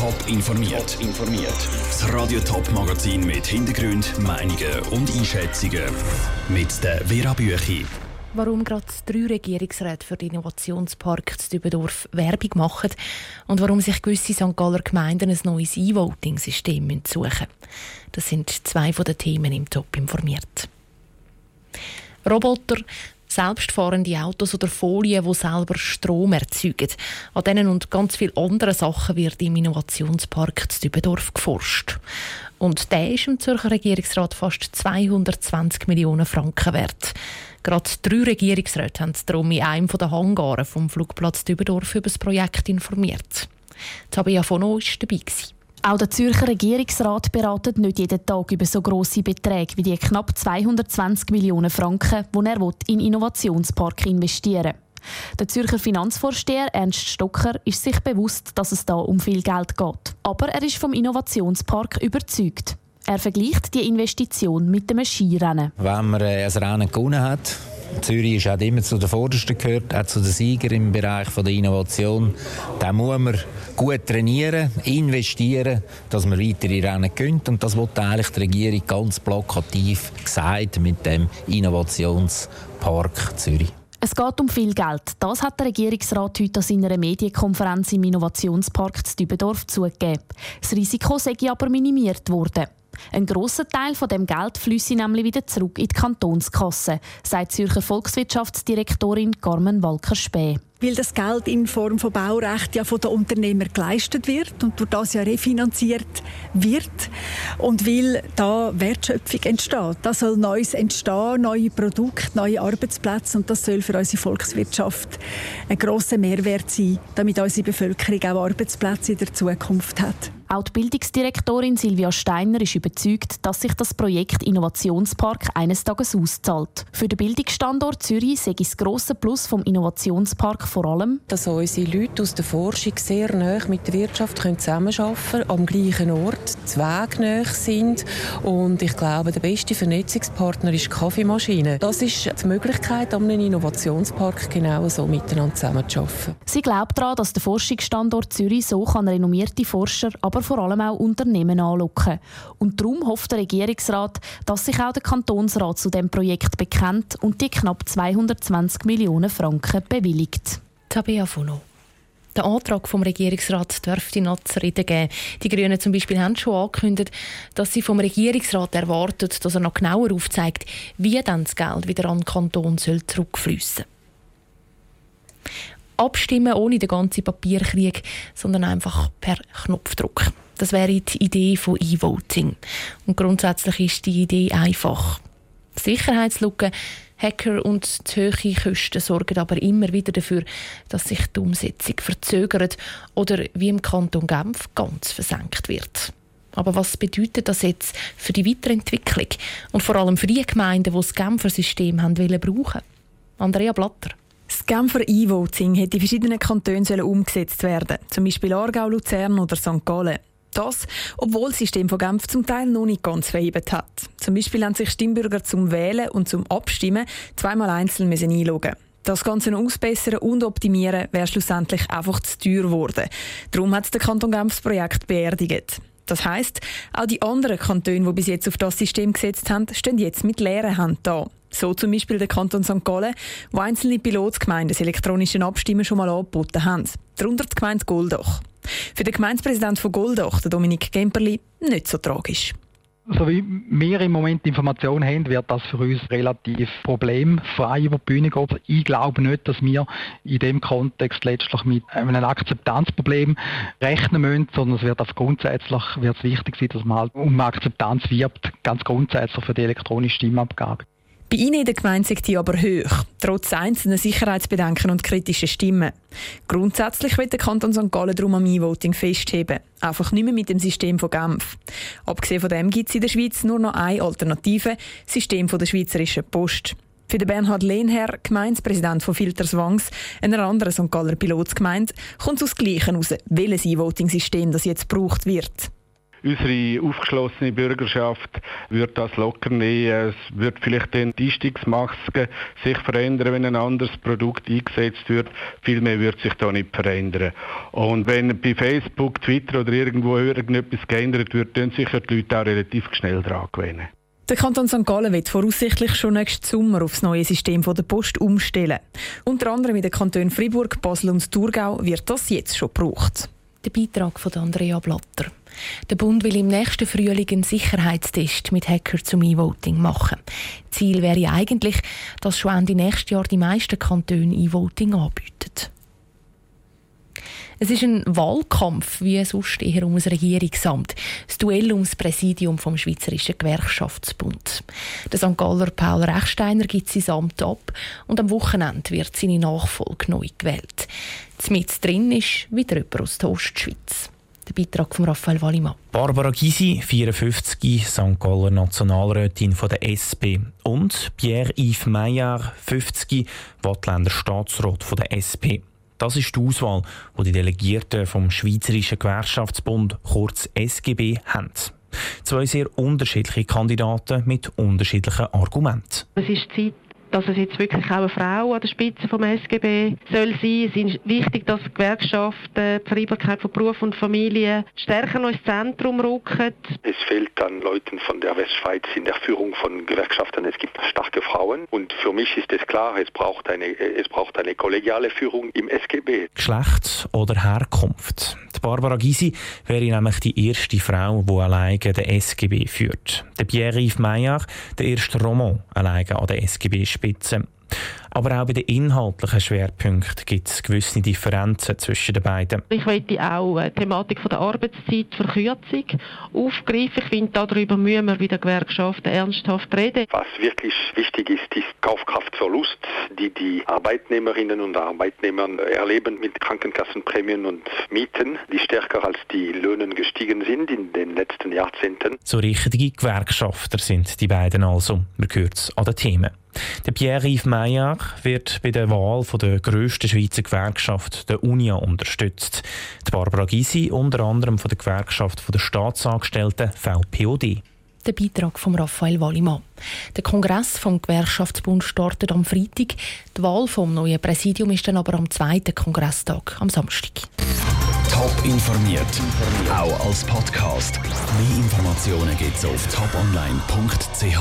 Top informiert. informiert. Das Radio Top Magazin mit Hintergrund, Meinungen und Einschätzungen mit der Vera Büchi. Warum gerade drei Regierungsräte für den Innovationspark zu Dübendorf Werbung machen und warum sich gewisse St. Galler Gemeinden ein neues E-Voting-System suchen Das sind zwei von den Themen im Top informiert. Roboter, selbstfahrende Autos oder Folien, die selber Strom erzeugen. An denen und ganz vielen anderen Sachen wird im Innovationspark zu Dübendorf geforscht. Und der ist im Zürcher Regierungsrat fast 220 Millionen Franken wert. Gerade drei Regierungsräte haben darum in einem der Hangaren vom Flugplatz Dübendorf über das Projekt informiert. Tabea von war dabei. Gewesen. Auch der Zürcher Regierungsrat beratet nicht jeden Tag über so grosse Beträge wie die knapp 220 Millionen Franken, die er in Innovationspark investieren will. Der Zürcher Finanzvorsteher Ernst Stocker ist sich bewusst, dass es da um viel Geld geht. Aber er ist vom Innovationspark überzeugt. Er vergleicht die Investition mit dem Skirennen. Wenn man äh, ein Rennen gewonnen hat, Zürich hat immer zu den Vordersten gehört, auch zu den Siegern im Bereich der Innovation. Da muss man gut trainieren, investieren, dass man weitere Rennen gönnt. Und das wird eigentlich die Regierung ganz plakativ gesagt mit dem Innovationspark Zürich. Es geht um viel Geld. Das hat der Regierungsrat heute an seiner Medienkonferenz im Innovationspark Dübendorf zugegeben. Das Risiko sei aber minimiert worden. Ein grosser Teil von dem Geld flüsse nämlich wieder zurück in die Kantonskasse, sagt Zürcher Volkswirtschaftsdirektorin Carmen Walker-Späh weil das Geld in Form von Baurecht ja von den Unternehmern geleistet wird und durch das ja refinanziert wird und weil da Wertschöpfung entsteht. Da soll Neues entstehen, neue Produkte, neue Arbeitsplätze und das soll für unsere Volkswirtschaft ein grosser Mehrwert sein, damit unsere Bevölkerung auch Arbeitsplätze in der Zukunft hat. Auch die Bildungsdirektorin Silvia Steiner ist überzeugt, dass sich das Projekt Innovationspark eines Tages auszahlt. Für den Bildungsstandort Zürich sei das grosse Plus vom Innovationspark vor allem, dass unsere Leute aus der Forschung sehr nah mit der Wirtschaft zusammenarbeiten können, am gleichen Ort, zwegnäh sind. Und ich glaube, der beste Vernetzungspartner ist die Kaffeemaschine. Das ist die Möglichkeit, an einem Innovationspark genau so miteinander zusammenzuarbeiten. Sie glaubt daran, dass der Forschungsstandort Zürich so kann renommierte Forscher, aber aber vor allem auch Unternehmen anlocken. Und darum hofft der Regierungsrat, dass sich auch der Kantonsrat zu dem Projekt bekennt und die knapp 220 Millionen Franken bewilligt. Tabea Fono. Der Antrag vom Regierungsrat dürfte noch zu reden geben. Die Grünen zum Beispiel haben schon angekündigt, dass sie vom Regierungsrat erwartet, dass er noch genauer aufzeigt, wie dann das Geld wieder an den Kanton soll zurückfließen abstimmen ohne den ganzen Papierkrieg, sondern einfach per Knopfdruck. Das wäre die Idee von E-Voting. Und grundsätzlich ist die Idee einfach. Sicherheitslücken, Hacker und die hohe Kosten sorgen aber immer wieder dafür, dass sich die Umsetzung verzögert oder wie im Kanton Genf ganz versenkt wird. Aber was bedeutet das jetzt für die Weiterentwicklung und vor allem für die Gemeinden, die das Genfer System haben brauchen? Andrea Blatter. Das Genfer E-Voting hätte in verschiedenen Kantonen umgesetzt werden zum Beispiel Aargau, Luzern oder St. Gallen. Das, obwohl das System von Genf zum Teil noch nicht ganz verhebt hat. Zum Beispiel haben sich Stimmbürger zum Wählen und zum Abstimmen zweimal einzeln müssen einloggen das Ganze ausbessern und optimieren wäre schlussendlich einfach zu teuer geworden. Darum hat der Kanton Genf das Projekt beerdigt. Das heißt, auch die anderen Kantone, die bis jetzt auf das System gesetzt haben, stehen jetzt mit leeren Händen da. So zum Beispiel der Kanton St. Gallen, wo einzelne Pilotsgemeinden das elektronische Abstimmen schon mal angeboten haben. Darunter die Gemeinde Goldach. Für den Gemeindepräsident von Goldach, Dominik Gemperli, nicht so tragisch. So wie wir im Moment Informationen haben, wird das für uns relativ problemfrei über die Bühne gehen. Ich glaube nicht, dass wir in dem Kontext letztlich mit einem Akzeptanzproblem rechnen müssen, sondern es wird auf grundsätzlich wird es wichtig sein, dass man halt um Akzeptanz wirbt, ganz grundsätzlich für die elektronische Stimmabgabe. Bei Ihnen in der Gemeinde sind die aber hoch, trotz einzelner Sicherheitsbedenken und kritischen Stimmen. Grundsätzlich wird der Kanton St. Gallen darum am E-Voting festheben. Einfach nicht mehr mit dem System von Genf. Abgesehen von dem gibt es in der Schweiz nur noch eine Alternative, das System von der Schweizerischen Post. Für den Bernhard Lehnherr, Gemeindepräsident von Filterswangs, einer anderen St. Galler Pilotsgemeinde, kommt es aus Gleichen heraus, welches E-Voting-System das jetzt gebraucht wird. Unsere aufgeschlossene Bürgerschaft wird das locker nehmen. Es wird vielleicht den die Einstiegsmaske sich verändern, wenn ein anderes Produkt eingesetzt wird. Viel mehr wird sich da nicht verändern. Und wenn bei Facebook, Twitter oder irgendwo irgendetwas geändert wird, dann sicher die Leute auch relativ schnell dran gewöhnen. Der Kanton St. Gallen wird voraussichtlich schon nächsten Sommer auf das neue System der Post umstellen. Unter anderem in den Kantonen Fribourg, Basel und Thurgau wird das jetzt schon gebraucht. Der Beitrag von Andrea Blatter. Der Bund will im nächsten Frühling einen Sicherheitstest mit Hacker zum E-Voting machen. Ziel wäre eigentlich, dass schon Ende nächstes Jahr die meisten Kantone E-Voting anbieten. Es ist ein Wahlkampf, wie sonst eher um ein Regierungsamt. Das Duell ums Präsidium vom Schweizerischen Gewerkschaftsbund. Der St. Galler Paul Rechsteiner gibt sein Amt ab und am Wochenende wird seine Nachfolge neu gewählt. Mit drin ist wieder jemand aus der Ostschweiz. Der Beitrag von Raphael Wallimann. Barbara Gysi, 54, St. Galler Nationalrätin von der SP. Und Pierre-Yves Meyer, 50, Wattländer Staatsrat von der SP. Das ist die Auswahl, die die Delegierten vom Schweizerischen Gewerkschaftsbund, kurz SGB, haben. Zwei sehr unterschiedliche Kandidaten mit unterschiedlichen Argumenten. Es ist Zeit, dass es jetzt wirklich auch eine Frau an der Spitze vom SGB soll sein. Es ist wichtig, dass die Gewerkschaften die Vereinbarkeit von Beruf und Familie stärker noch ins Zentrum rücken. Es fehlt an Leuten von der Westschweiz in der Führung von Gewerkschaften. Es gibt starke Frauen und für mich ist es klar, es braucht eine, es braucht eine kollegiale Führung im SGB. Geschlecht oder Herkunft. Barbara Gysi wäre nämlich die erste Frau, die alleine den SGB führt. Der Pierre-Yves Meyer, der erste Roman alleine an der SGB-Spitze. Aber auch bei den inhaltlichen Schwerpunkten gibt es gewisse Differenzen zwischen den beiden. Ich möchte auch die Thematik der Arbeitszeitverkürzung aufgreifen. Ich finde, darüber müssen wir bei den Gewerkschaften ernsthaft reden. Was wirklich wichtig ist, ist Kaufkraftverlust, die die Arbeitnehmerinnen und Arbeitnehmer erleben mit Krankenkassenprämien und Mieten, die stärker als die Löhne gestiegen sind in den letzten Jahrzehnten. So richtige Gewerkschafter sind die beiden also. Man hört es an den Themen. Der Pierre-Yves Meyer wird bei der Wahl von der grössten Schweizer Gewerkschaft, der UNIA, unterstützt. Die Barbara Gysi unter anderem von der Gewerkschaft der Staatsangestellten VPOD. Der Beitrag von Raphael Wallimann. Der Kongress vom Gewerkschaftsbund startet am Freitag. Die Wahl vom neuen Präsidium ist dann aber am zweiten Kongresstag, am Samstag. Top informiert, auch als Podcast. Mehr Informationen gibt's auf toponline.ch.